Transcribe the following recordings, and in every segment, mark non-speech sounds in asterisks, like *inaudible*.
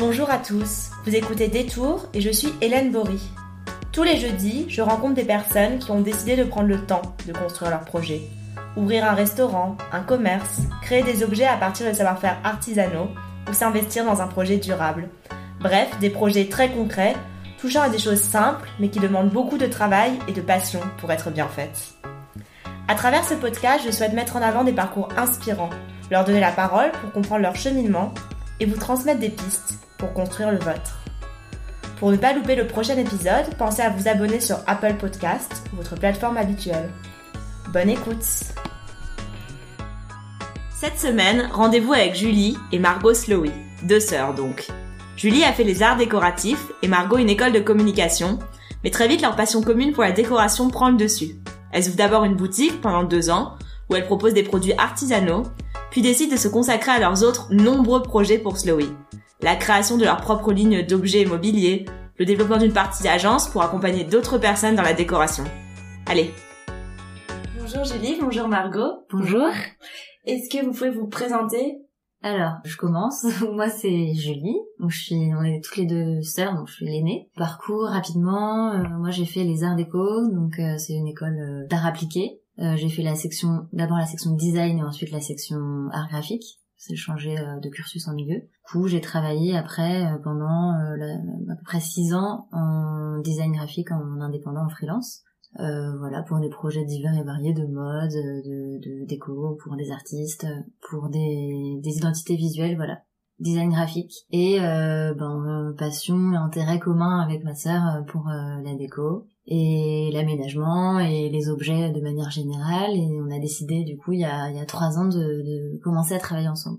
Bonjour à tous, vous écoutez Détour et je suis Hélène Bory. Tous les jeudis, je rencontre des personnes qui ont décidé de prendre le temps de construire leur projet. Ouvrir un restaurant, un commerce, créer des objets à partir de savoir-faire artisanaux ou s'investir dans un projet durable. Bref, des projets très concrets, touchant à des choses simples mais qui demandent beaucoup de travail et de passion pour être bien faites. À travers ce podcast, je souhaite mettre en avant des parcours inspirants, leur donner la parole pour comprendre leur cheminement et vous transmettre des pistes pour construire le vôtre. Pour ne pas louper le prochain épisode, pensez à vous abonner sur Apple Podcast, votre plateforme habituelle. Bonne écoute Cette semaine, rendez-vous avec Julie et Margot Slowy, deux sœurs donc. Julie a fait les arts décoratifs et Margot une école de communication, mais très vite leur passion commune pour la décoration prend le dessus. Elles ouvrent d'abord une boutique pendant deux ans, où elles proposent des produits artisanaux, puis décident de se consacrer à leurs autres nombreux projets pour Slowy. La création de leur propre ligne d'objets immobiliers, le développement d'une partie d'agence pour accompagner d'autres personnes dans la décoration. Allez Bonjour Julie, bonjour Margot. Bonjour. Est-ce que vous pouvez vous présenter? Alors, je commence. *laughs* Moi, c'est Julie. Donc, je suis, on est toutes les deux sœurs, donc je suis l'aînée. Parcours rapidement. euh, moi, j'ai fait les arts déco, donc euh, c'est une école euh, d'art appliqué. Euh, j'ai fait la section, d'abord la section design et ensuite la section art graphique. C'est changé euh, de cursus en milieu. Du coup, j'ai travaillé après euh, pendant euh, à peu près six ans en design graphique en indépendant en freelance. Euh, voilà, pour des projets divers et variés de mode, de, déco, pour des artistes, pour des, identités visuelles, voilà. Design graphique. Et euh, ben, passion et intérêt commun avec ma sœur pour la déco et l'aménagement et les objets de manière générale. Et on a décidé du coup il y a, il y a trois ans de, de commencer à travailler ensemble.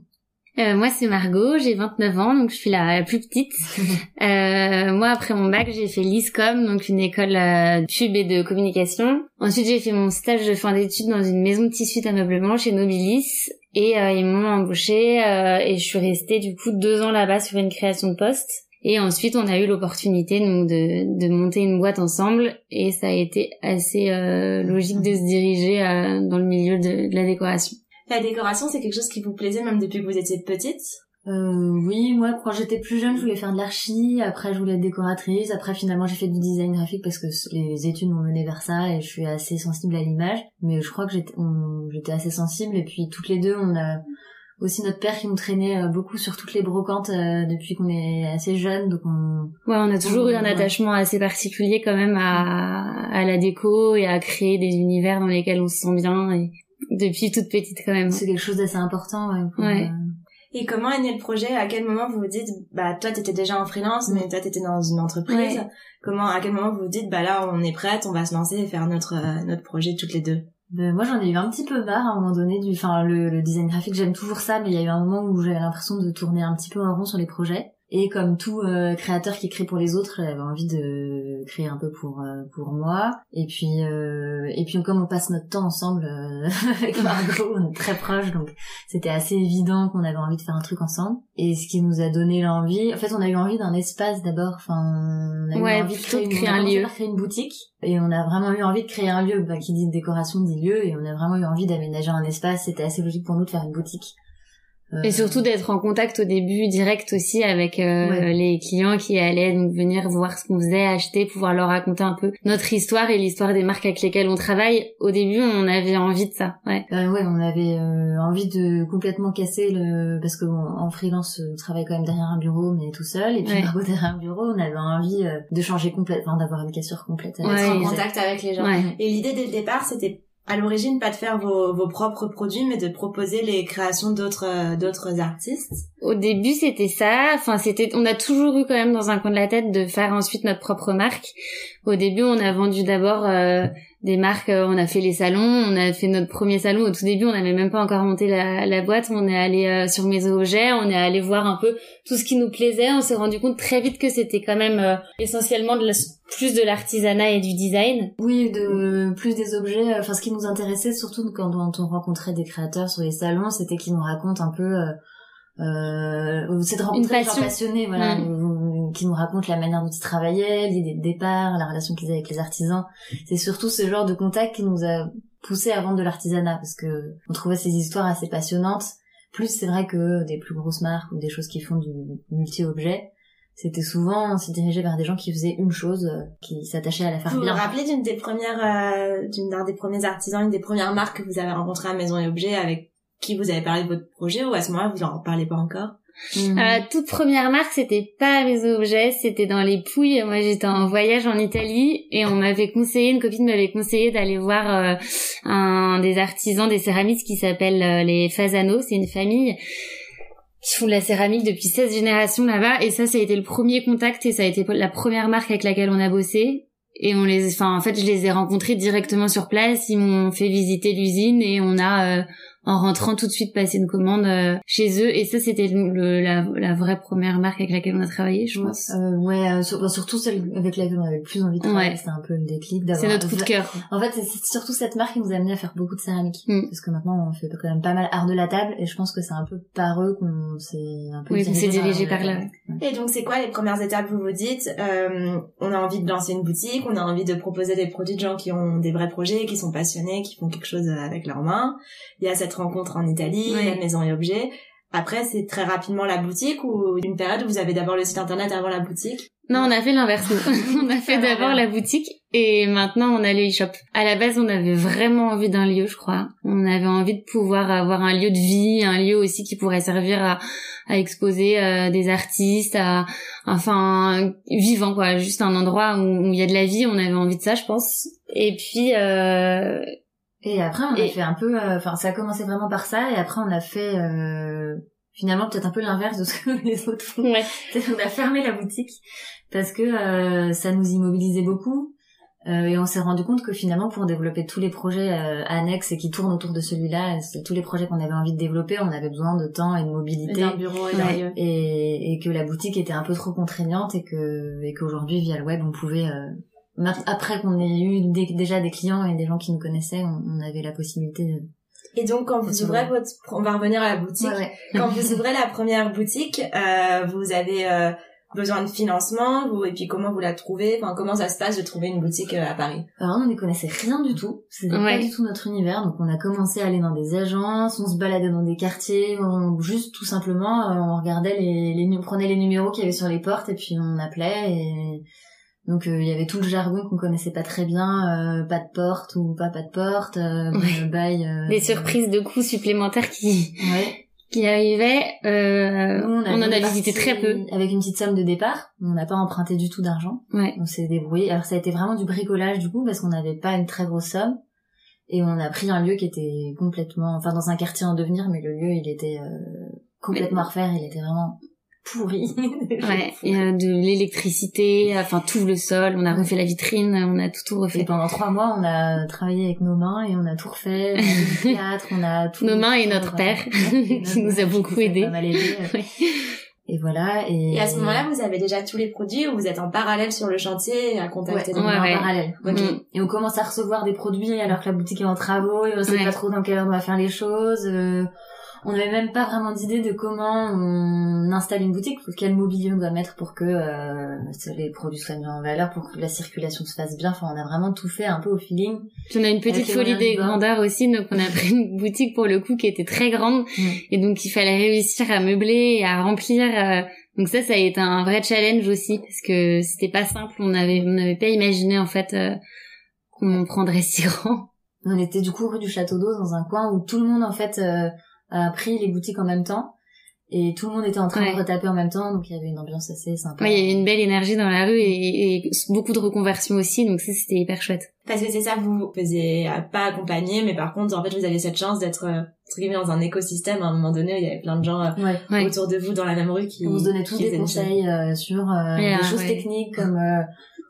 Euh, moi c'est Margot, j'ai 29 ans, donc je suis la, la plus petite. *laughs* Euh, moi après mon bac j'ai fait l'ISCOM, donc une école euh, pub et de communication. Ensuite j'ai fait mon stage de fin d'études dans une maison de tissus d'ameublement chez Nobilis et euh, ils m'ont embauchée euh, et je suis restée du coup deux ans là-bas sur une création de poste. Et ensuite on a eu l'opportunité donc de, de monter une boîte ensemble. Et ça a été assez euh, logique de se diriger euh, dans le milieu de- de la décoration. La décoration, c'est quelque chose qui vous plaisait même depuis que vous étiez petite? Euh, oui, moi quand j'étais plus jeune, je voulais faire de l'archi, après je voulais être décoratrice, après finalement j'ai fait du design graphique parce que les études m'ont mené vers ça et je suis assez sensible à l'image, mais je crois que j'étais on- j'étais assez sensible. Et puis toutes les deux on a aussi notre père qui nous traînait euh, beaucoup sur toutes les brocantes euh, depuis qu'on est assez jeune donc on Ouais, on a toujours eu un Ouais. attachement assez particulier quand même à, à la déco et à créer des univers dans lesquels on se sent bien et depuis toute petite quand même. c'est quelque chose d'assez important ouais, pour, Ouais. euh, Et comment est né le projet? À quel moment vous vous dites, bah toi t'étais déjà en freelance, mais toi t'étais dans une entreprise. Ouais. Comment, à quel moment vous vous dites, bah là on est prête, on va se lancer et faire notre euh, notre projet toutes les deux? Ben, moi j'en ai eu un petit peu marre à un moment donné du enfin le, le design graphique j'aime toujours ça mais il y a eu un moment où j'avais l'impression de tourner un petit peu en rond sur les projets et comme tout euh, créateur qui crée pour les autres j'avais envie de créer un peu pour euh, pour moi. Et puis euh, et puis comme on passe notre temps ensemble euh, *laughs* avec Margot on est très proches donc c'était assez évident qu'on avait envie de faire un truc ensemble. Et ce qui nous a donné l'envie en fait on a eu envie d'un espace d'abord. Enfin on a Ouais, eu envie de créer, de créer un lieu. créer une boutique. Et on a vraiment eu envie de créer un lieu bah, qui dit décoration dit lieu. Et on a vraiment eu envie d'aménager un espace. C'était assez logique pour nous de faire une boutique Et surtout d'être en contact au début direct aussi avec euh, Ouais. les clients qui allaient donc venir voir ce qu'on faisait, acheter, pouvoir leur raconter un peu notre histoire et l'histoire des marques avec lesquelles on travaille. Au début, on avait envie de ça. Ouais. Euh, ouais, on avait euh, envie de complètement casser le parce que bon, en freelance on travaille quand même derrière un bureau mais tout seul et puis Ouais. *laughs* Derrière un bureau on avait envie euh, de changer complètement d'avoir une cassure complète avec Ouais, Être en contact avec les gens. Ouais. Et l'idée dès le départ, c'était à l'origine pas de faire vos, vos propres produits, mais de proposer les créations d'autres euh, d'autres artistes. Au début, c'était ça. Enfin, c'était, on a toujours eu quand même dans un coin de la tête de faire ensuite notre propre marque. Au début, on a vendu d'abord euh, des marques. euh, on a fait les salons, on a fait notre premier salon. Au tout début, on n'avait même pas encore monté la, la boîte. On est allé euh, sur Maison Objet, on est allé voir un peu tout ce qui nous plaisait. On s'est rendu compte très vite que c'était quand même euh, essentiellement de la- plus de l'artisanat et du design. Oui, de plus des objets. Enfin, ce qui nous intéressait surtout quand on rencontrait des créateurs sur les salons, c'était qu'ils nous racontent un peu. Euh, euh, c'est de rencontrer des gens passion. passionnés, voilà. Qui nous racontent la manière dont ils travaillaient, l'idée de départ, la relation qu'ils avaient avec les artisans. C'est surtout ce genre de contact qui nous a poussé à vendre de l'artisanat parce que on trouvait ces histoires assez passionnantes Plus c'est vrai que des plus grosses marques ou des choses qui font du multi-objet, c'était souvent on s'est dirigé vers des gens qui faisaient une chose, euh, qui s'attachaient à la faire Vous vous bien. rappelez d'une des premières, euh, d'une d'un des premiers artisans, une des premières marques que vous avez rencontrées à Maison et Objets avec qui vous avez parlé de votre projet ou à ce moment-là vous en parlez pas encore? Mhm. Euh, La toute première marque, c'était pas les objets, c'était dans les Pouilles. Moi, j'étais en voyage en Italie et on m'avait conseillé, une copine m'avait conseillé d'aller voir euh, un des artisans des céramistes qui s'appelle euh, les Fasano. C'est une famille qui font de la céramique depuis 16 générations là-bas et ça, ça a été le premier contact et ça a été la première marque avec laquelle on a bossé. Et on les, enfin, en fait, je les ai rencontrés directement sur place. Ils m'ont fait visiter l'usine et on a, euh, en rentrant tout de suite passé une commande euh, chez eux. Et ça, c'était le, le- la, la vraie première marque avec laquelle on a travaillé, je pense. Euh, ouais, euh, sur- bah, surtout celle avec laquelle on avait le plus envie de travailler, Ouais. c'était un peu le déclic d'avoir. C'est notre coup de cœur. En fait, c'est surtout cette marque qui nous a amené à faire beaucoup de céramique. Mm. Parce que maintenant, on fait quand même pas mal art de la table, et je pense que c'est un peu par eux qu'on s'est un peu Oui, qu'on s'est dirigé vers par là. de la table. Et donc c'est quoi les premières étapes vous vous dites euh, On a envie de lancer une boutique, on a envie de proposer des produits de gens qui ont des vrais projets, qui sont passionnés, qui font quelque chose avec leurs mains. Il y a cette rencontre en Italie, la maison et objets. Après c'est très rapidement la boutique ou une période où vous avez d'abord le site internet avant la boutique? Non, on a fait l'inverse. *laughs* on a fait d'abord la boutique et maintenant on a le e-shop. À la base, on avait vraiment envie d'un lieu, je crois. On avait envie de pouvoir avoir un lieu de vie, un lieu aussi qui pourrait servir à, à exposer euh, des artistes, à enfin vivant quoi, juste un endroit où où il y a de la vie. On avait envie de ça, je pense. Et puis euh, Et après, on a Et- fait un peu, euh, enfin, ça a commencé vraiment par ça, et après, on a fait, euh, finalement, peut-être un peu l'inverse de ce que *laughs* les autres font. ouais, *laughs* C'est-à-dire qu'on a fermé la boutique parce que euh, ça nous immobilisait beaucoup. Euh, et on s'est rendu compte que finalement, pour développer tous les projets euh, annexes et qui tournent autour de celui-là, tous les projets qu'on avait envie de développer, on avait besoin de temps et de mobilité. d'un bureau et Ouais. Et, et que la boutique était un peu trop contraignante et que et qu'aujourd'hui, via le web, on pouvait... euh, après qu'on ait eu des- déjà des clients et des gens qui nous connaissaient, on, on avait la possibilité de... Et donc quand vous ouvrez votre, on va revenir à la boutique. Ouais, ouais. *laughs* Quand vous ouvrez la première boutique, euh, vous avez euh, besoin de financement, vous, et puis comment vous la trouvez? Enfin, comment ça se passe de trouver une boutique euh, à Paris? Alors on n'y connaissait rien du tout, c'était Ouais. pas du tout notre univers, donc on a commencé à aller dans des agences, on se baladait dans des quartiers, on, juste tout simplement euh, on regardait les, les, on prenait les numéros qu'il y avait sur les portes et puis on appelait et donc euh, il y avait tout le jargon qu'on connaissait pas très bien, euh, pas de porte ou pas pas de porte, euh, Ouais. bail, euh, des surprises de coûts supplémentaires qui Ouais. qui arrivaient. Euh, Nous, on, en a visité très peu. Avec une petite somme de départ, on n'a pas emprunté du tout d'argent. Ouais. On s'est débrouillé. Alors ça a été vraiment du bricolage du coup parce qu'on n'avait pas une très grosse somme et on a pris un lieu qui était complètement, enfin dans un quartier en devenir, mais le lieu il était euh, complètement à refaire. Il était vraiment pourri. *laughs* Ouais, et euh, de l'électricité, enfin tout le sol, on a refait la vitrine, on a tout tout Et refait. pendant trois mois, on a travaillé avec nos mains et on a tout refait. On a *laughs* théâtre, on a tout. Nos mains et notre père, Et *laughs* qui nous a beaucoup aidés. Ouais. Et voilà. Et, Et à ce moment-là, vous avez déjà tous les produits ou vous êtes en parallèle sur le chantier à contacter on des Ouais, en ouais. parallèle. Mm. Et on commence à recevoir des produits alors que la boutique est en travaux et on sait Ouais. pas trop dans quelle heure on va faire les choses. Euh, on n'avait même pas vraiment d'idée de comment on installe une boutique, quel mobilier on doit mettre pour que euh, les produits soient mis en valeur, pour que la circulation se fasse bien. Enfin, on a vraiment tout fait un peu au feeling. Puis on a une petite folie des grandeurs aussi, donc on a pris une boutique pour le coup qui était très grande, Mm. et donc il fallait réussir à meubler et à remplir. euh, donc ça, ça a été un vrai challenge aussi, parce que c'était pas simple, on avait, on n'avait pas imaginé en fait euh, qu'on prendrait *laughs* si grand. On était du coup rue du Château d'Eau dans un coin où tout le monde en fait euh, pris les boutiques en même temps. Et tout le monde était en train Ouais. de retaper en même temps, donc il y avait une ambiance assez sympa. Ouais, il y avait une belle énergie dans la rue et, et beaucoup de reconversions aussi, donc ça c'était hyper chouette. Parce que c'est ça, vous vous faisiez euh, pas accompagner, mais par contre, en fait, vous avez cette chance d'être euh, entre guillemets dans un écosystème. À un moment donné, il y avait plein de gens euh, Ouais. Ouais. autour de vous dans la même rue qui On se donnait tous des conseils euh, sur euh, des choses ouais. techniques comme euh,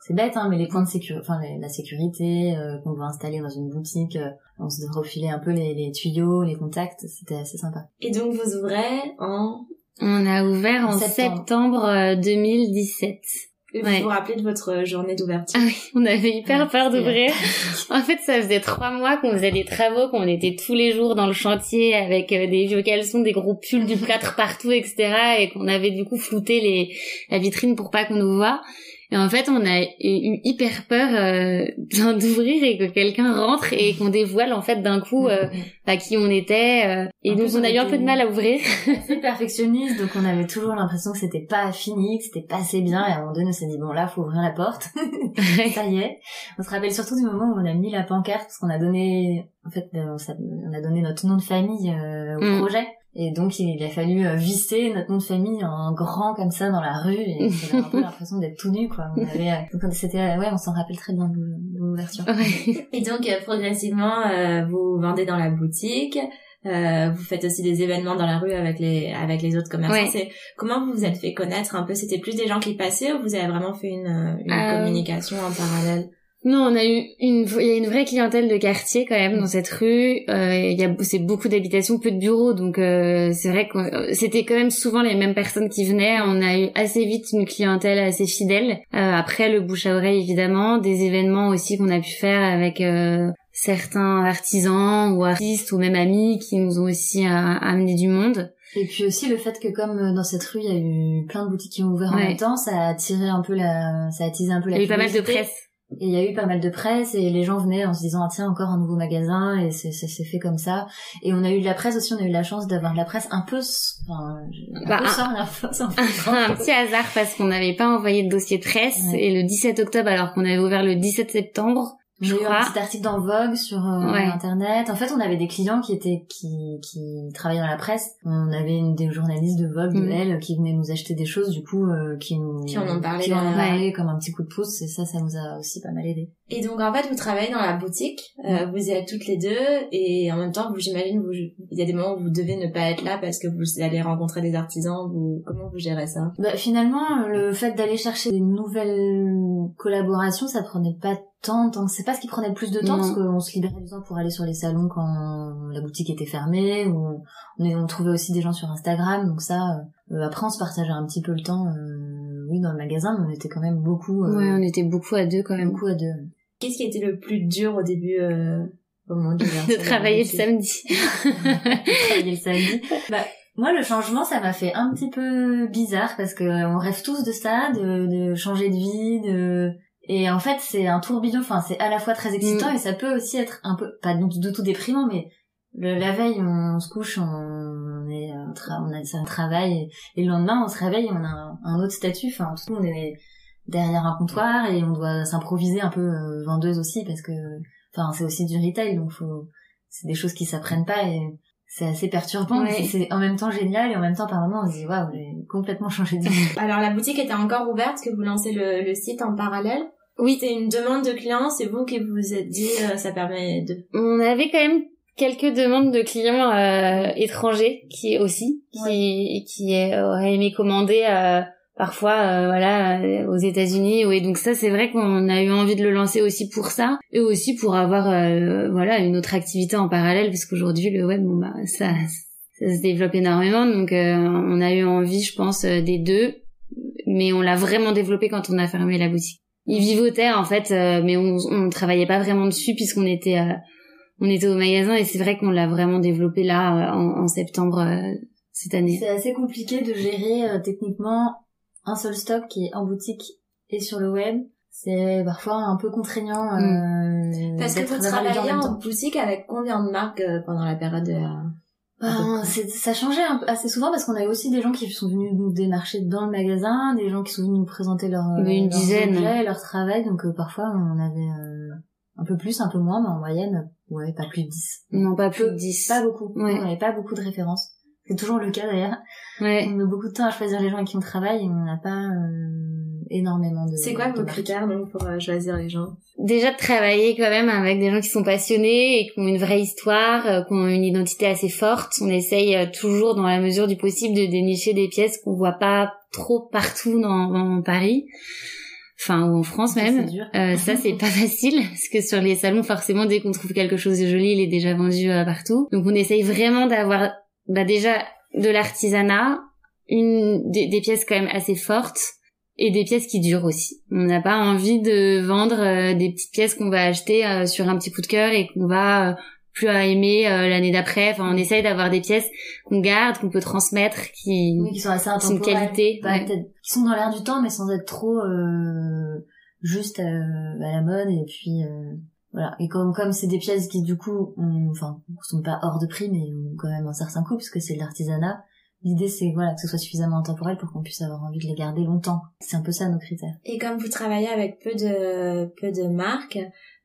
c'est bête hein mais les points de sécurité enfin les- la sécurité euh, qu'on doit installer dans une boutique euh, on se refilait un peu les, les tuyaux les contacts c'était assez sympa Et donc vous ouvrez en On a ouvert en Septembre. septembre, euh, 2017. Et Ouais. Vous vous rappelez de votre journée d'ouverture? Ah oui, on avait hyper Ouais, peur d'ouvrir. *laughs* *laughs* En fait, ça faisait trois mois qu'on faisait des travaux, qu'on était tous les jours dans le chantier avec euh, des vieux caleçons, des gros pulls du plâtre partout, etc. Et qu'on avait du coup flouté les, la vitrine pour pas qu'on nous voit. Et en fait, on a eu hyper peur euh, *laughs* d'ouvrir et que quelqu'un rentre et qu'on dévoile en fait d'un coup euh, à qui on était. Euh, et donc on a eu un peu de mal à ouvrir. *laughs* C'est perfectionniste, donc on avait toujours l'impression que c'était pas fini, que c'était pas assez bien. Et à un moment donné, on s'est dit bon là, faut ouvrir la porte. *laughs* ça y est. On se rappelle surtout du moment où on a mis la pancarte parce qu'on a donné, en fait, euh, on a donné notre nom de famille euh, au Mm. projet. Et donc il a fallu euh, visser notre nom de famille en grand comme ça dans la rue et *laughs* j'avais un peu l'impression d'être tout nu quoi. On avait, euh, donc c'était, euh, ouais, on s'en rappelle très bien de l'ouverture. Ouais. *laughs* Et donc, progressivement, euh, vous vendez dans la boutique. euh, vous faites aussi des événements dans la rue avec les avec les autres commerçants. Ouais. Comment vous vous êtes fait connaître un peu? C'était plus des gens qui passaient ou vous avez vraiment fait une, une Euh, communication en parallèle? Non, on a eu une, il y a une vraie clientèle de quartier quand même dans cette rue. Euh, il y a, c'est beaucoup d'habitations, peu de bureaux, donc euh, c'est vrai que euh, c'était quand même souvent les mêmes personnes qui venaient. On a eu assez vite une clientèle assez fidèle. Euh, après le bouche à oreille évidemment, des événements aussi qu'on a pu faire avec euh, certains artisans ou artistes ou même amis qui nous ont aussi euh, amené du monde. Et puis aussi le fait que comme dans cette rue il y a eu plein de boutiques qui ont ouvert en même temps, ça a attiré un peu la, ça a attisé un peu Il la y a eu pas mal de presse. Et il y a eu pas mal de presse et les gens venaient en se disant ah, tiens encore un nouveau magasin et c'est c'est c'est fait comme ça. Et on a eu de la presse aussi, on a eu la chance d'avoir de la presse un peu, enfin, un Bah, peu un- sans rien faire, sans un petit hasard parce qu'on n'avait pas envoyé de dossier de presse Ouais. et le 17 octobre alors qu'on avait ouvert le 17 septembre A eu un petit article dans Vogue sur euh, Ouais. internet. En fait, on avait des clients qui étaient qui qui travaillaient dans la presse. On avait une des journalistes de Vogue, de Mhm. elle, qui venaient nous acheter des choses, du coup, euh, qui nous Qui en ont parlé qui en ont parlé comme un petit coup de pouce. Et ça, ça nous a aussi pas mal aidé. Et donc en fait, vous travaillez dans la boutique, euh, vous y êtes toutes les deux, et en même temps, vous j'imagine, vous, il y a des moments où vous devez ne pas être là parce que vous allez rencontrer des artisans. Vous, comment vous gérez ça? Bah, finalement, le fait d'aller chercher des nouvelles collaborations, ça prenait pas tant, tant que c'est pas ce qui prenait le plus de temps, Non. parce qu'on se libérait du temps pour aller sur les salons quand la boutique était fermée, ou on, on trouvait aussi des gens sur Instagram, donc ça, euh, après on se partageait un petit peu le temps, euh, oui, dans le magasin, mais on était quand même beaucoup, euh, Ouais, on était beaucoup à deux quand même. beaucoup à deux. Qu'est-ce qui était le plus dur au début euh, au moment *laughs* de, De travailler le samedi. *laughs* travailler le samedi. Bah, moi, le changement, ça m'a fait un petit peu bizarre parce que on rêve tous de ça, de, de changer de vie, de et en fait, c'est un tourbillon. Enfin, c'est à la fois très excitant Mm. et ça peut aussi être un peu pas du du tout déprimant, mais le, la veille, on se couche, on est euh, tra- on a un travail et, et le lendemain, on se réveille, on a un, un autre statut. Enfin, tout on est derrière un comptoir et on doit s'improviser un peu euh, vendeuse aussi parce que enfin c'est aussi du retail donc faut c'est des choses qui s'apprennent pas et c'est assez perturbant mais Ouais. c'est c'est en même temps génial et en même temps par moments on se dit waouh j'ai complètement changé de vie *laughs* Alors la boutique était encore ouverte, que vous lancez le, le site en parallèle? Oui. C'était une demande de clients, c'est vous qui vous êtes dit euh, ça permet de. On avait quand même quelques demandes de clients euh, étrangers qui aussi qui qui euh, auraient aimé commander euh, parfois euh, voilà euh, aux États-Unis. Et donc ça c'est vrai qu'on a eu envie de le lancer aussi pour ça et aussi pour avoir euh, voilà une autre activité en parallèle parce qu'aujourd'hui le web bon bah ça ça se développe énormément. Donc euh, on a eu envie je pense euh, des deux mais on l'a vraiment développé quand on a fermé la boutique. Il vivotait en fait euh, mais on on travaillait pas vraiment dessus puisqu'on était on était au magasin et c'est vrai qu'on l'a vraiment développé là en, en septembre cette année. c'est assez compliqué de gérer techniquement un seul stock qui est en boutique et sur le web c'est parfois un peu contraignant euh, Parce que vous en travaillez en boutique avec combien de marques euh, pendant la période de... Ben, ça changeait un peu- assez souvent parce qu'on avait aussi des gens qui sont venus nous démarcher dans le magasin, des gens qui sont venus nous présenter leur, euh, Mais une leurs dizaine. leur travail. Donc euh, parfois on avait euh, un peu plus, un peu moins, mais en moyenne, ouais, pas plus de 10. Non, pas plus Peu, de 10. Pas beaucoup. Ouais. On n'avait pas beaucoup de références. C'est toujours le cas d'ailleurs. Ouais. On met beaucoup de temps à choisir les gens avec qui on travaille et on n'a pas euh, énormément de. C'est quoi vos critères donc pour euh, choisir les gens? Déjà de travailler quand même avec des gens qui sont passionnés et qui ont une vraie histoire, euh, qui ont une identité assez forte. On essaye euh, toujours dans la mesure du possible de dénicher des pièces qu'on voit pas trop partout dans, dans Paris. Enfin, ou en France Ça, même. c'est dur. Euh, ça c'est pas *laughs* facile parce que sur les salons forcément dès qu'on trouve quelque chose de joli il est déjà vendu euh, partout donc on essaye vraiment d'avoir bah, déjà de l'artisanat une des, des pièces quand même assez fortes et des pièces qui durent aussi on n'a pas envie de vendre euh, des petites pièces qu'on va acheter euh, sur un petit coup de cœur et qu'on va euh, plus à aimer l'année d'après. Enfin, on essaye d'avoir des pièces qu'on garde, qu'on peut transmettre, qui, oui, qui sont assez qui qualité, bah, qui sont dans l'air du temps, mais sans être trop juste à la mode. Et puis voilà. Et comme comme c'est des pièces qui du coup, enfin, sont pas hors de prix, mais ont quand même un certain coût parce que c'est de l'artisanat. L'idée c'est voilà que ce soit suffisamment intemporel pour qu'on puisse avoir envie de les garder longtemps. C'est un peu ça nos critères. Et comme vous travaillez avec peu de peu de marques,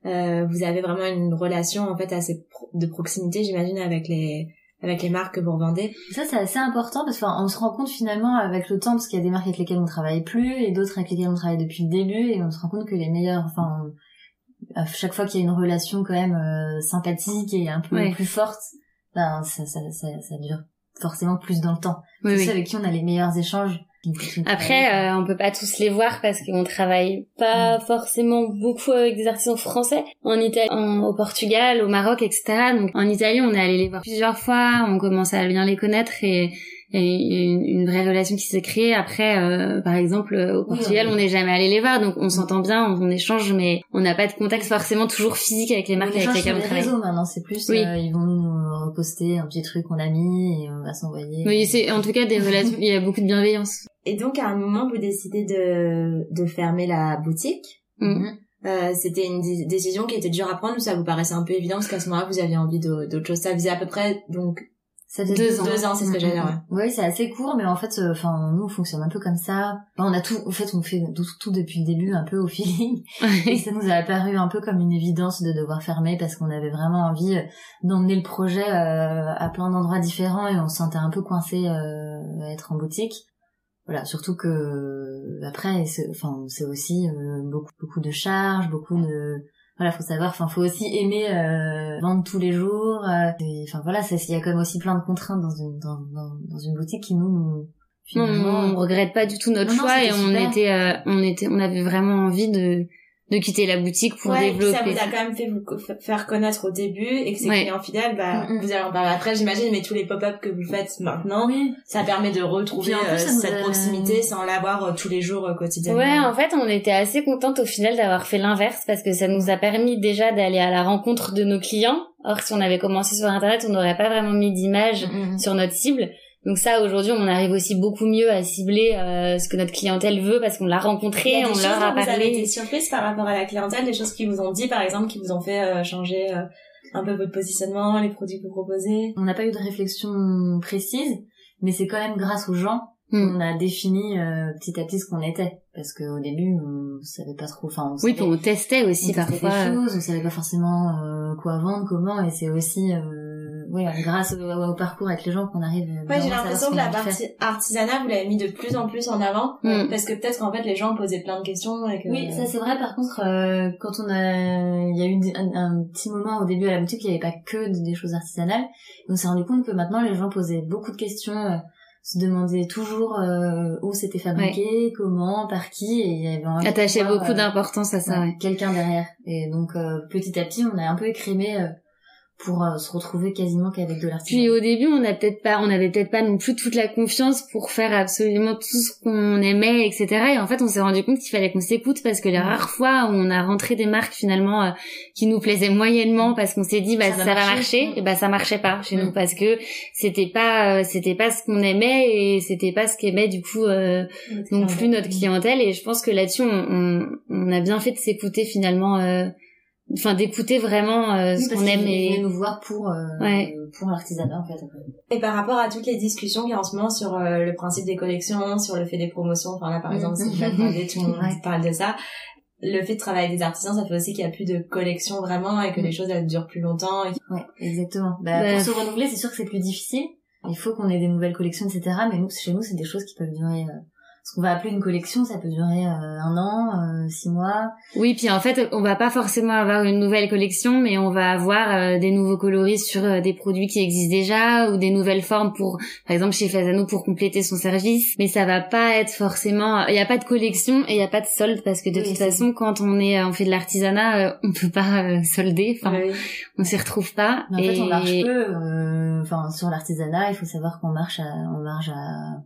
euh, vous avez vraiment une relation en fait assez de proximité, j'imagine, avec les avec les marques que vous revendez. Ça c'est assez important parce qu'on se rend compte finalement avec le temps parce qu'il y a des marques avec lesquelles on travaille plus et d'autres avec lesquelles on travaille depuis le début et on se rend compte que les meilleurs, enfin à chaque fois qu'il y a une relation quand même euh, sympathique et un peu plus forte, ben ça, ça, ça, ça, dure forcément plus dans le temps. c'est oui. avec qui on a les meilleurs échanges. Après, euh, on peut pas tous les voir parce qu'on travaille pas mm. forcément beaucoup avec des artisans français. En Italie, au Portugal, au Maroc, etc. Donc en Italie, on est allé les voir plusieurs fois. On commence à bien les connaître et il y a une, une vraie relation qui s'est créée. Après, euh, par exemple, au Portugal, on n'est jamais allé les voir, donc on s'entend bien, on, échange, mais on n'a pas de contact forcément toujours physique avec les marques avec lesquelles on travaille. réseaux maintenant, c'est plus, oui. Euh, ils vont nous reposter un petit truc qu'on a mis et on va s'envoyer. Oui, c'est en tout cas des relations. il y a beaucoup de bienveillance. Et donc, à un moment, vous décidez de de fermer la boutique. Mm. Euh, c'était une décision qui était dure à prendre ou ça vous paraissait un peu évident parce qu'à ce moment-là vous aviez envie d'autre chose ça faisait à peu près donc ça fait deux, ans. Deux ans, c'est ce que j'allais dire. Oui, c'est assez court, mais en fait, euh, enfin, nous, on fonctionne un peu comme ça. on a tout, en fait, on fait tout, depuis le début, un peu au feeling. et ça nous a apparu un peu comme une évidence de devoir fermer parce qu'on avait vraiment envie euh, d'emmener le projet euh, à plein d'endroits différents et on se sentait un peu coincé à être en boutique. Voilà, surtout que après, enfin, c'est aussi beaucoup, beaucoup de charges, beaucoup de voilà faut savoir enfin faut aussi aimer euh, vendre tous les jours euh, enfin voilà il y a quand même aussi plein de contraintes dans une dans, dans, une boutique qui nous, nous finalement on, on regrette pas du tout notre choix et on était euh, on était on avait vraiment envie de de quitter la boutique pour ouais, développer. Ça vous a quand même fait vous faire connaître au début et que ces clients fidèles, bah, mm, mm. vous allez en parler après, j'imagine, mais tous les pop-up que vous faites maintenant, oui. ça permet de retrouver euh, cette proximité sans l'avoir euh, tous les jours euh, quotidiennement. Ouais, en fait, on était assez contente au final d'avoir fait l'inverse parce que ça nous a permis déjà d'aller à la rencontre de nos clients. Or, si on avait commencé sur Internet, on n'aurait pas vraiment mis d'image mm, sur notre cible. Donc ça, aujourd'hui, on arrive aussi beaucoup mieux à cibler euh, ce que notre clientèle veut parce qu'on l'a rencontré, on leur a parlé. Vous avez été surprise par rapport à la clientèle, des choses qu'ils vous ont dit, par exemple, qui vous ont fait euh, changer euh, un peu votre positionnement, les produits que vous proposez? On n'a pas eu de réflexion précise, mais c'est quand même grâce aux gens hmm. qu'on a défini petit à petit ce qu'on était parce qu'au début on savait pas trop enfin oui puis on testait aussi on parfois des choses, on savait pas forcément quoi vendre comment et c'est aussi oui, grâce au, parcours avec les gens qu'on arrive. Ouais, j'ai l'impression que la partie artisanat, vous l'avez mis de plus en plus en avant, mm. parce que peut-être qu'en fait les gens posaient plein de questions. Et que... Oui, ça c'est vrai. Par contre, euh, quand on a, il y a eu un, petit moment au début à la boutique, il n'y avait pas que des choses artisanales. On s'est rendu compte que maintenant les gens posaient beaucoup de questions. Euh, se demandaient toujours euh, où c'était fabriqué, comment, par qui, et il y avait attaché beaucoup d'importance à ça. Quelqu'un derrière. Et donc petit à petit, on a un peu écrémé pour euh, se retrouver quasiment qu'avec de l'artisanat. Puis au début, on n'a peut-être pas, on avait peut-être pas non plus toute la confiance pour faire absolument tout ce qu'on aimait, etc. Et en fait, on s'est rendu compte qu'il fallait qu'on s'écoute parce que les rares fois où on a rentré des marques finalement euh, qui nous plaisaient moyennement parce qu'on s'est dit bah ça, va marcher, et bah ça marchait pas chez nous mm. parce que c'était pas, euh, c'était pas ce qu'on aimait et c'était pas ce qu'aimait du coup non plus notre clientèle. Et je pense que là-dessus, on, on, a bien fait de s'écouter finalement enfin d'écouter vraiment euh, ce qu'on aime et nous voir pour euh, pour l'artisanat en fait et par rapport à toutes les discussions qu'il y a en ce moment sur euh, le principe des collections sur le fait des promotions enfin là par exemple si je *laughs* parler tout le monde parle de ça. Le fait de travailler avec des artisans ça fait aussi qu'il y a plus de collections vraiment et que les mm. choses elles durent plus longtemps et... ouais exactement. Bah, bah, pour se renouveler c'est sûr que c'est plus difficile. Il faut qu'on ait des nouvelles collections etc mais nous chez nous c'est des choses qui peuvent durer ce qu'on va appeler une collection, ça peut durer euh, un an, euh, six mois. Oui, puis en fait, on va pas forcément avoir une nouvelle collection, mais on va avoir euh, des nouveaux coloris sur des produits qui existent déjà ou des nouvelles formes pour, par exemple, chez Fasano pour compléter son service. Mais ça va pas être forcément. Il y a pas de collection et il y a pas de solde parce que de toute façon, quand on est, on fait de l'artisanat, on peut pas solder. Enfin, on s'y retrouve pas. en fait, on marche peu. Enfin, sur l'artisanat, il faut savoir qu'on marche, à, on marche à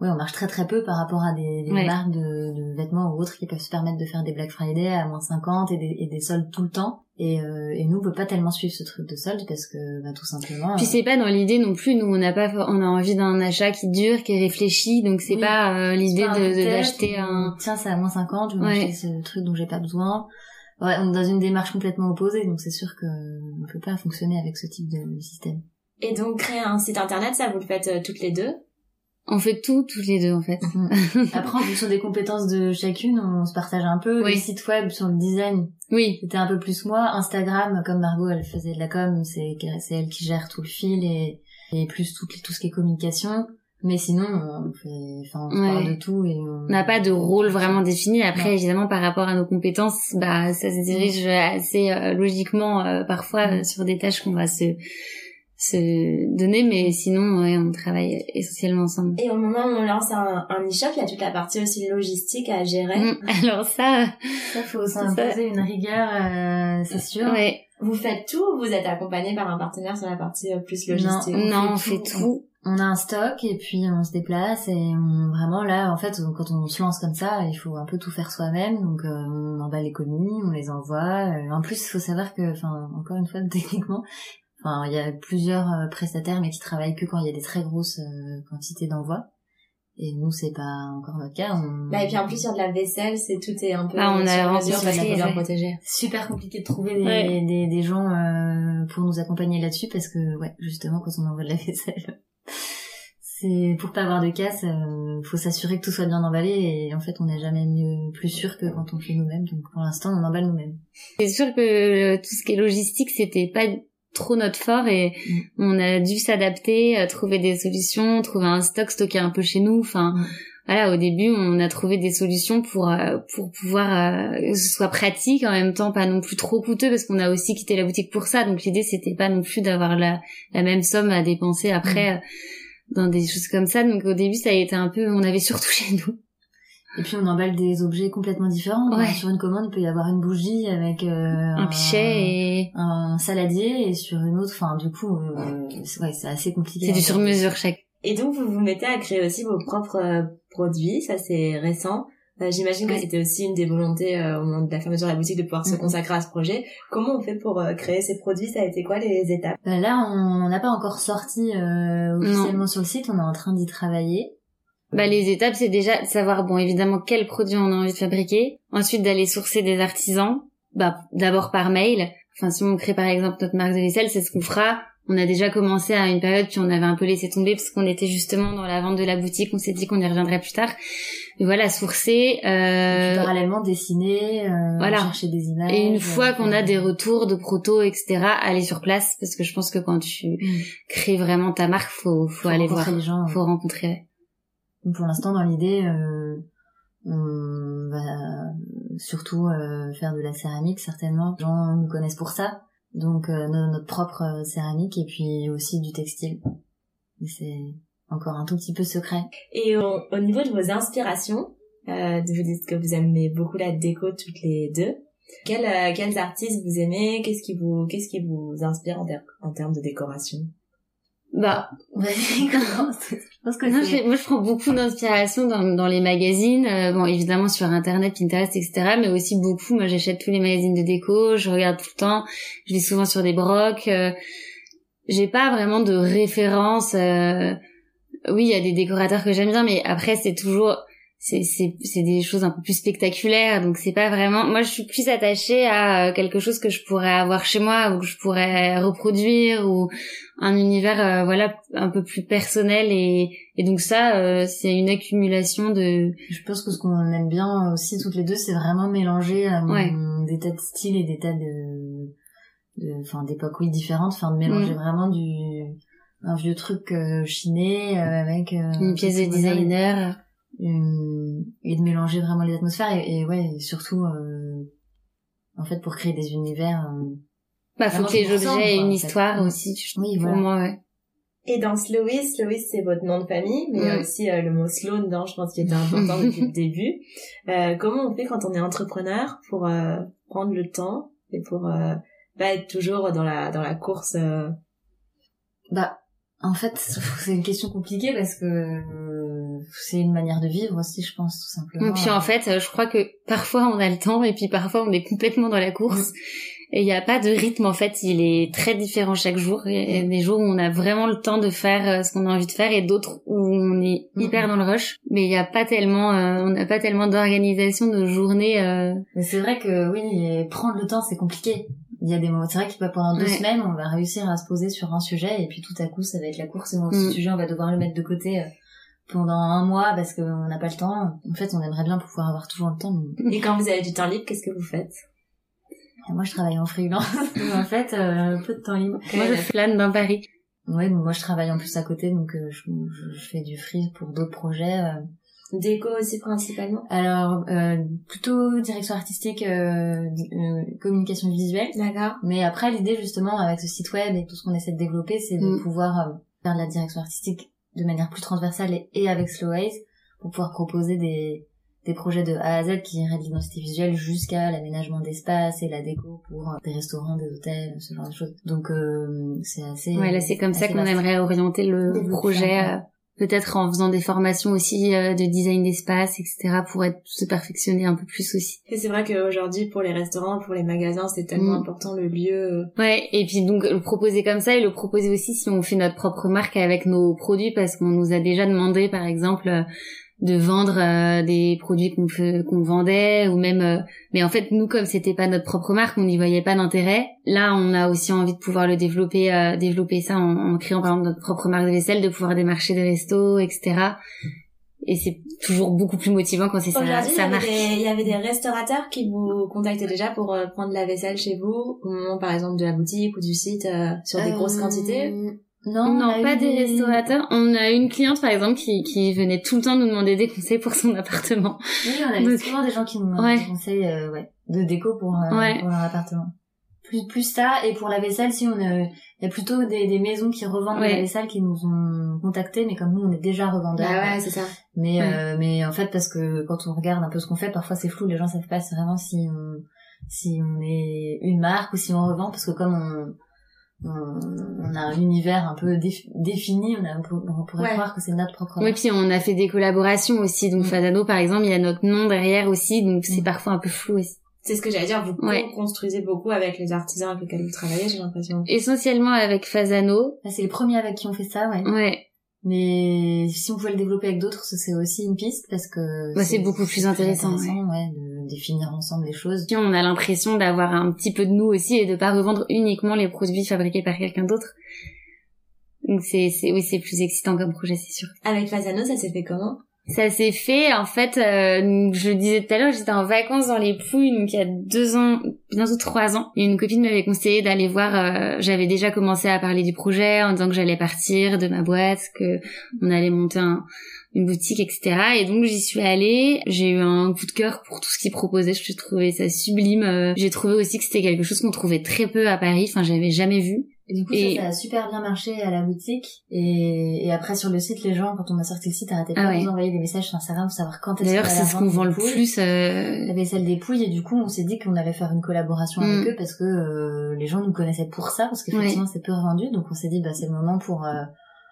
ouais, on marche très très peu par rapport à des, des Ouais. marques de, de vêtements ou autres qui peuvent se permettre de faire des Black Friday à moins 50 et des, et des soldes tout le temps. Et, euh, et nous, on peut pas tellement suivre ce truc de solde parce que, bah, tout simplement. Puis euh, c'est pas dans l'idée non plus. Nous, on n'a pas, on a envie d'un achat qui dure, qui est réfléchi. Donc c'est Oui. pas euh, l'idée de d'acheter un. Tiens, c'est à moins 50, je vais Ouais. ce truc dont j'ai pas besoin. Ouais, on est dans une démarche complètement opposée, donc c'est sûr que on peut pas fonctionner avec ce type de système. Et donc créer un site internet, ça vous le faites euh, toutes les deux? On fait tout toutes les deux en fait. *laughs* Après, en fonction des compétences de chacune, on se partage un peu. Oui. Les sites web sur le design, Oui. c'était un peu plus moi. Instagram, comme Margot, elle faisait de la com, c'est elle qui gère tout le fil et, et plus tout, tout ce qui est communication. Mais sinon, on fait, enfin, on se Ouais. parle de tout et on n'a pas de rôle vraiment défini. Après, évidemment, par rapport à nos compétences, bah, ça se dirige assez euh, logiquement euh, parfois euh, sur des tâches qu'on va se se donner, mais sinon, ouais, on travaille essentiellement ensemble. Et au moment où on lance un, un e-shop, il y a toute la partie aussi logistique à gérer. Mm. *laughs* Alors ça, Ça, faut s'imposer une rigueur, euh, c'est sûr. ouais, Vous faites tout ou vous êtes accompagné par un partenaire sur la partie euh, plus logistique? On non, on fait tout. On a un stock et puis on se déplace et on, vraiment là, en fait, quand on se lance comme ça, il faut un peu tout faire soi-même. Donc euh, on emballe les commis, on les envoie. Euh, en plus, il faut savoir que, enfin, encore une fois, *laughs* techniquement, enfin, il y a plusieurs euh, prestataires mais qui travaillent que quand il y a des très grosses euh, quantités d'envoi. Et nous, c'est pas encore notre cas. On... Bah, et puis en plus sur de la vaisselle, c'est tout est un peu Ah, on a sur mesure parce qu'il ouais. protéger. super compliqué de trouver des, Ouais. des, des gens euh, pour nous accompagner là-dessus parce que ouais justement quand on envoie de la *laughs* vaisselle c'est pour pas avoir de casse euh, faut s'assurer que tout soit bien emballé et en fait on n'est jamais mieux plus sûr que quand on fait nous-mêmes donc pour l'instant on emballe nous-mêmes C'est sûr que euh, tout ce qui est logistique, c'était pas trop notre fort et Mm. on a dû s'adapter, euh, trouver des solutions, trouver un stock stocké un peu chez nous. Enfin, Mm. voilà, au début, on a trouvé des solutions pour euh, pour pouvoir euh, que ce soit pratique en même temps, pas non plus trop coûteux parce qu'on a aussi quitté la boutique pour ça. Donc l'idée, c'était pas non plus d'avoir la la même somme à dépenser après. euh, dans des choses comme ça donc au début ça a été un peu on avait surtout *laughs* chez nous et puis on emballe des objets complètement différents Ouais. sur une commande il peut y avoir une bougie avec euh, un pichet et un saladier et sur une autre enfin du coup euh, c'est ouais, c'est assez compliqué c'est du hein. sur mesure chaque Et donc vous vous mettez à créer aussi vos propres euh, produits, ça c'est récent. Euh, J'imagine que c'était aussi une des volontés euh, au moment de la fermeture de la boutique de pouvoir se consacrer à ce projet. Comment on fait pour euh, créer ces produits? Ça a été quoi les étapes? Bah là, on n'en a pas encore sorti euh, officiellement sur le site. On est en train d'y travailler. Bah, les étapes, c'est déjà de savoir, bon, évidemment, quel produit on a envie de fabriquer. Ensuite, d'aller sourcer des artisans. Bah, d'abord par mail. Enfin, si on crée, par exemple, notre marque de vaisselle, c'est ce qu'on fera. On a déjà commencé à une période, puis on avait un peu laissé tomber parce qu'on était justement dans la vente de la boutique. On s'est dit qu'on y reviendrait plus tard. Mais voilà, sourcer. Euh... parallèlement, dessiner, euh, voilà. chercher des images. Et une fois euh, qu'on a des retours de proto, etc., aller sur place, parce que je pense que quand tu Mm. crées vraiment ta marque, faut, faut, faut aller voir, les gens. faut rencontrer. Pour l'instant, dans l'idée, euh, on va surtout euh, faire de la céramique, certainement. Les gens nous connaissent pour ça. Donc, euh, no- notre propre euh, céramique et puis aussi du textile. C'est encore un tout petit peu secret. Et au, au niveau de vos inspirations, euh, vous dites que vous aimez beaucoup la déco toutes les deux. Quels, euh, quels artistes vous aimez? Qu'est-ce qui vous qu'est-ce qui vous inspire en, en termes de décoration? Bah, *laughs* Vas-y, commence. Je pense que Non, j'ai- moi, je prends beaucoup d'inspiration dans, dans les magazines, euh, bon, évidemment sur Internet, Pinterest, etc., mais aussi beaucoup. Moi, j'achète tous les magazines de déco, je regarde tout le temps, je vais souvent sur des brocs. euh, j'ai pas vraiment de référence. euh, oui, il y a des décorateurs que j'aime bien, mais après, c'est toujours, c'est c'est c'est des choses un peu plus spectaculaires, donc c'est pas vraiment. Moi, je suis plus attachée à euh, quelque chose que je pourrais avoir chez moi ou que je pourrais reproduire ou un univers euh, voilà un peu plus personnel et et donc ça euh, c'est une accumulation de Je pense que ce qu'on aime bien aussi toutes les deux, c'est vraiment mélanger euh, Ouais. des tas de styles et des tas de, de, enfin, d'époques oui différentes, enfin de mélanger Mm. vraiment du un vieux truc euh, chiné euh, avec euh, une pièce de designer et de mélanger vraiment les atmosphères et, et ouais surtout euh, en fait pour créer des univers. euh, bah faut que les objets aient une histoire aussi je- Oui, pour voilà. moi ouais Et dans Slowis, Slowis c'est votre nom de famille, mais il y a Mm. aussi euh, le mot slow dedans, je pense qu'il était important *laughs* depuis le début. Euh, comment on fait quand on est entrepreneur pour euh, prendre le temps et pour euh, pas être toujours dans la dans la course euh, Bah En fait, c'est une question compliquée parce que euh, c'est une manière de vivre aussi, je pense, tout simplement. Et puis en fait, je crois que parfois on a le temps et puis parfois on est complètement dans la course. Et il n'y a pas de rythme en fait, il est très différent chaque jour. Il y a des jours où on a vraiment le temps de faire euh, ce qu'on a envie de faire et d'autres où on est hyper dans le rush. Mais il n'y a pas tellement, euh, on n'a pas tellement d'organisation de journée. Euh... Mais c'est vrai que oui, prendre le temps c'est compliqué. Il y a des moments, c'est vrai que pendant deux semaines on va réussir à se poser sur un sujet et puis tout à coup ça va être la course et ce mm. sujet on va devoir le mettre de côté euh, pendant un mois parce qu'on n'a pas le temps. En fait, on aimerait bien pouvoir avoir toujours le temps. Et quand vous avez du temps libre, qu'est-ce que vous faites? Moi, je travaille en freelance. *laughs* en fait, euh, peu de temps libre. Moi, je flâne dans Paris. Ouais, moi, je travaille en plus à côté, donc euh, je, je, fais du free pour d'autres projets. Euh. Déco aussi principalement? Alors, euh, plutôt direction artistique, euh, communication visuelle. D'accord. Mais après, l'idée justement avec ce site web et tout ce qu'on essaie de développer, c'est de mm. pouvoir faire de la direction artistique de manière plus transversale et, et avec Slowways pour pouvoir proposer des, des projets de A à Z qui iraient de l'identité visuelle jusqu'à l'aménagement d'espace et la déco pour euh, des restaurants, des hôtels, ce genre de choses. Donc euh, c'est assez. Ouais, là c'est comme ça qu'on aimerait orienter le projet. Euh, peut-être en faisant des formations aussi de design d'espace, etc., pour être se perfectionner un peu plus aussi. Et c'est vrai qu'aujourd'hui, pour les restaurants, pour les magasins, c'est tellement mm. important le lieu. Ouais, et puis donc le proposer comme ça et le proposer aussi si on fait notre propre marque avec nos produits, parce qu'on nous a déjà demandé, par exemple, de vendre euh, des produits qu'on qu'on vendait ou même euh, mais en fait nous comme c'était pas notre propre marque on n'y voyait pas d'intérêt. Là on a aussi envie de pouvoir le développer euh, développer ça en, créant par exemple notre propre marque de vaisselle de pouvoir démarcher des restos etc et c'est toujours beaucoup plus motivant quand c'est ça, ça marque. Il y avait des restaurateurs qui vous contactaient déjà pour prendre la vaisselle chez vous au moment par exemple de la boutique ou du site sur des grosses quantités non, non pas des restaurateurs. On a une cliente par exemple qui, qui venait tout le temps nous demander des conseils pour son *laughs* appartement. Oui, on a souvent des gens qui nous demandent des conseils euh, ouais, de déco pour, euh, pour leur appartement. Plus plus ça et pour la vaisselle, si on il y a plutôt des, des maisons qui revendent la vaisselle qui nous ont contactés, mais comme nous on est déjà revendeurs. Bah ouais, c'est ça. Mais euh, mais en fait parce que quand on regarde un peu ce qu'on fait, parfois c'est flou, les gens savent pas vraiment si on si on est une marque ou si on revend parce que comme on on a un univers un peu défini, on, a, on pourrait croire que c'est notre propre. Oui, puis on a fait des collaborations aussi. Donc mm. Fadano, par exemple, il y a notre nom derrière aussi, donc c'est mm. parfois un peu flou aussi. C'est ce que j'allais dire, vous construisez beaucoup avec les artisans avec lesquels vous travaillez, j'ai l'impression. Essentiellement avec Fasano. c'est les premiers avec qui on fait ça, ouais. Ouais. Mais si on pouvait le développer avec d'autres, c'est aussi une piste parce que bah, c'est beaucoup plus intéressant, ouais. de définir ensemble les choses. On a l'impression d'avoir un petit peu de nous aussi et de pas revendre uniquement les produits fabriqués par quelqu'un d'autre. Donc c'est c'est oui, c'est plus excitant comme projet, c'est sûr. Avec Fasano, ça s'est fait comment? Ça s'est fait, en fait, euh, je le disais tout à l'heure, j'étais en vacances dans les Pouilles, donc il y a deux ans, bientôt trois ans. Et une copine m'avait conseillé d'aller voir, euh, j'avais déjà commencé à parler du projet en disant que j'allais partir de ma boîte, que on allait monter une boutique, etc. Et donc j'y suis allée, j'ai eu un coup de cœur pour tout ce qu'ils proposaient, je trouvais ça sublime. Euh, j'ai trouvé aussi que c'était quelque chose qu'on trouvait très peu à Paris, enfin j'avais jamais vu. Et du coup, Ça, ça, a super bien marché à la boutique. Et, et après, sur le site, les gens, quand on a sorti le site, arrêtaient ah pas de nous envoyer des messages sur Instagram pour savoir quand est-ce D'ailleurs, c'est ce qu'on vend le plus. Euh... La vaisselle des pouilles. Et du coup, on s'est dit qu'on allait faire une collaboration avec mm. eux parce que euh, les gens nous connaissaient pour ça, parce qu'effectivement, c'est peu revendu. Donc, on s'est dit, bah, c'est le moment pour... Euh,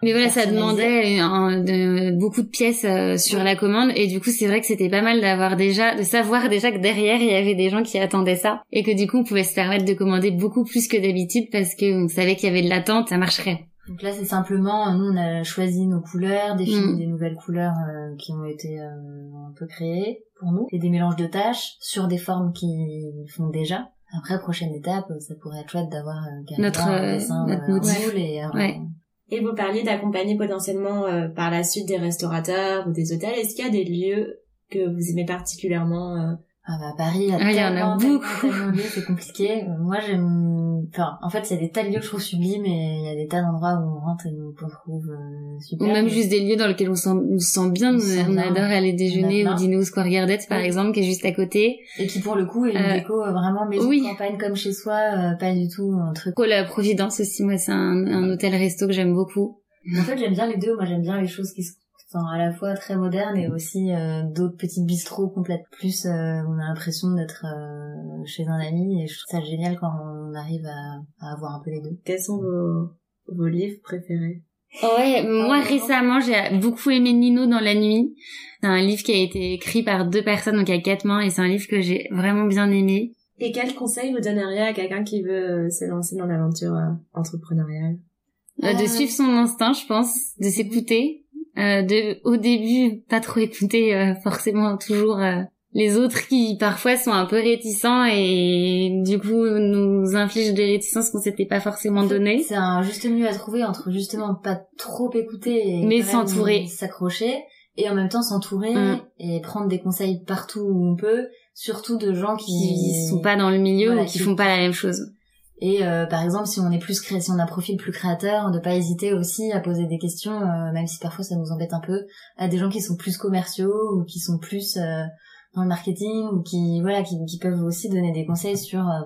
mais voilà, ça demandait de, beaucoup de pièces euh, sur la commande. Et du coup c'est vrai que c'était pas mal d'avoir déjà, de savoir déjà que derrière il y avait des gens qui attendaient ça. Et que du coup on pouvait se permettre de commander beaucoup plus que d'habitude parce qu'on savait qu'il y avait de l'attente, ça marcherait. Donc là c'est simplement, nous on a choisi nos couleurs, défini mm. des nouvelles couleurs euh, qui ont été euh, un peu créées pour nous. Et des mélanges de tâches sur des formes qui font déjà. Après prochaine étape, ça pourrait être chouette d'avoir notre, un dessin, notre module et et vous parliez d'accompagner potentiellement euh, par la suite des restaurateurs ou des hôtels. Est-ce qu'il y a des lieux que vous aimez particulièrement euh, ah bah Paris, il y, a ah, y en a beaucoup. c'est compliqué. Moi j'aime, enfin en fait il y a des tas de lieux que je trouve sublimes et il y a des tas d'endroits où on rentre et on trouve euh, super. Ou même juste des lieux dans lesquels on, sent, on se sent bien. On, adore aller déjeuner ou dîner au Square Gardet par exemple qui est juste à côté. Et qui pour le coup est une euh, déco euh, vraiment maison oui. campagne comme chez soi, euh, pas du tout un truc. Oh la Providence aussi, moi c'est un, un hôtel resto que j'aime beaucoup. En fait j'aime bien les deux. Moi j'aime bien les choses qui se à la fois très moderne et aussi euh, d'autres petites bistrots complètes. Plus, euh, on a l'impression d'être euh, chez un ami et je trouve ça génial quand on arrive à, à, avoir un peu les deux. Quels sont vos, vos livres préférés? Ouais, moi récemment j'ai beaucoup aimé Nino dans la nuit. C'est un livre qui a été écrit par deux personnes, donc a quatre mains, et c'est un livre que j'ai vraiment bien aimé. Et quel conseil vous donneriez à quelqu'un qui veut se lancer dans l'aventure euh, entrepreneuriale? Euh, De suivre son instinct, je pense, de s'écouter, euh, de au début pas trop écouter euh, forcément toujours euh, les autres qui parfois sont un peu réticents et du coup nous infligent des réticences qu'on s'était pas forcément données. C'est un juste milieu à trouver entre justement pas trop écouter et mais s'entourer, s'accrocher et en même temps s'entourer mm. et prendre des conseils partout où on peut, surtout de gens qui, qui sont pas dans le milieu ou qui, font pas la même chose. Et euh, par exemple, si on est plus cré... si on a un profil plus créateur, ne pas hésiter aussi à poser des questions, euh, même si parfois ça nous embête un peu, à des gens qui sont plus commerciaux ou qui sont plus euh, dans le marketing ou qui voilà qui, qui peuvent aussi donner des conseils sur euh,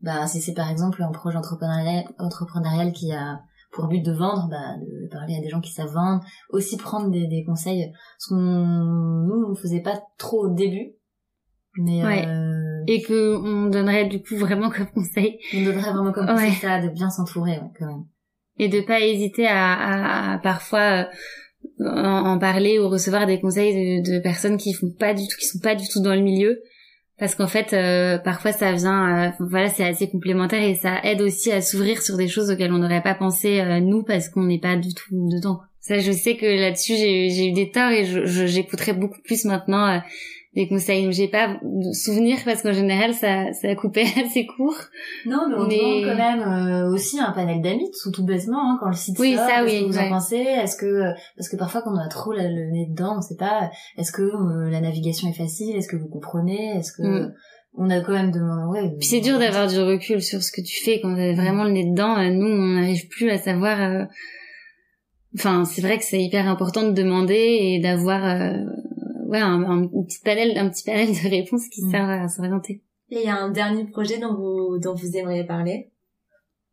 bah si c'est par exemple un projet entrepreneurial entrepreneurial qui a pour but de vendre bah de parler à des gens qui savent vendre aussi prendre des, des conseils ce qu'on nous on faisait pas trop au début mais ouais. Euh... et que on donnerait du coup vraiment comme conseil. On donnerait vraiment comme conseil ça de bien s'entourer ouais, quand même. Et de pas hésiter à, à, à parfois en, parler ou recevoir des conseils de, de, personnes qui font pas du tout, qui sont pas du tout dans le milieu, parce qu'en fait, euh, parfois ça vient, euh, voilà, c'est assez complémentaire et ça aide aussi à s'ouvrir sur des choses auxquelles on n'aurait pas pensé euh, nous parce qu'on n'est pas du tout dedans. Ça, je sais que là-dessus j'ai eu des torts et j'écouterai beaucoup plus maintenant des conseils. J'ai pas de souvenirs parce qu'en général ça ça a coupé *laughs* assez court. Non, mais on demande quand même euh, aussi un panel d'amis, tout, tout bêtement hein, quand le site oui, sort. Ça, oui, que vous en pensez? Est-ce que parce que parfois quand on a trop le nez dedans, on sait pas. Est-ce que euh, la navigation est facile? Est-ce que vous comprenez? Est-ce que mm. on a quand même demandé ouais puis c'est dur d'avoir du recul sur ce que tu fais quand t'as vraiment le nez dedans euh, nous on n'arrive plus à savoir enfin c'est vrai que c'est hyper important de demander et d'avoir ouais, un, un, petit panel, un petit panel de réponses qui mm. servent à s'orienter. Et il y a un dernier projet dont vous, dont vous aimeriez parler?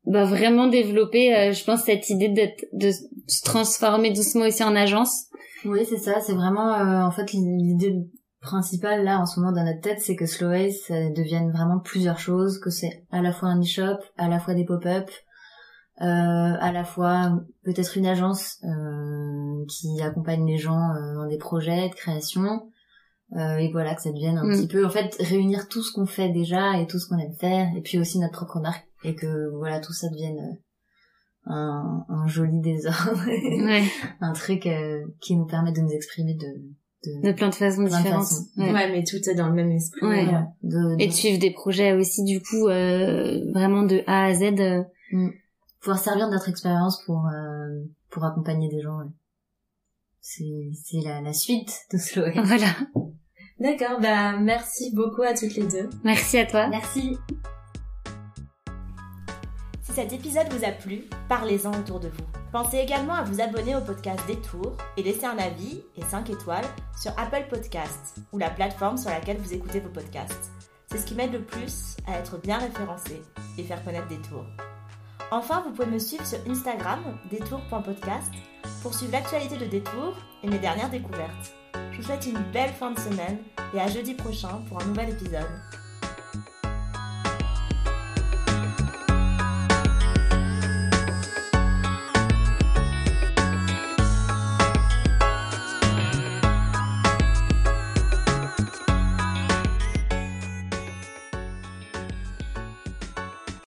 Bah, vraiment développer, euh, je pense, cette idée d'être, de se transformer doucement aussi en agence. Oui, c'est ça. C'est vraiment, euh, en fait, l'idée principale, là, en ce moment, dans notre tête, c'est que Sloways, ça devienne vraiment plusieurs choses, que c'est à la fois un e-shop, à la fois des pop-up, euh, à la fois peut-être une agence euh, qui accompagne les gens euh, dans des projets de création et voilà que ça devienne un mm. petit peu en fait réunir tout ce qu'on fait déjà et tout ce qu'on aime faire et puis aussi notre propre marque et que voilà tout ça devienne un, un joli désordre *laughs* ouais. un truc qui nous permet de nous exprimer de de, de plein de façons différentes. Ouais. mais tout est dans le même esprit. Ouais. De, Et de suivre des projets aussi, du coup, euh, vraiment de A à Z. Mm pouvoir servir de notre expérience pour euh, pour accompagner des gens. Ouais. C'est c'est la, la suite de Slow. *laughs* Voilà. D'accord, bah merci beaucoup à toutes les deux. Merci à toi. Merci. Si cet épisode vous a plu, parlez-en autour de vous. Pensez également à vous abonner au podcast Détour et laisser un avis et 5 étoiles sur Apple Podcasts ou la plateforme sur laquelle vous écoutez vos podcasts. C'est ce qui m'aide le plus à être bien référencé et faire connaître Détour. Enfin, vous pouvez me suivre sur Instagram, détour.podcast, pour suivre l'actualité de Détour et mes dernières découvertes. Je vous souhaite une belle fin de semaine et à jeudi prochain pour un nouvel épisode.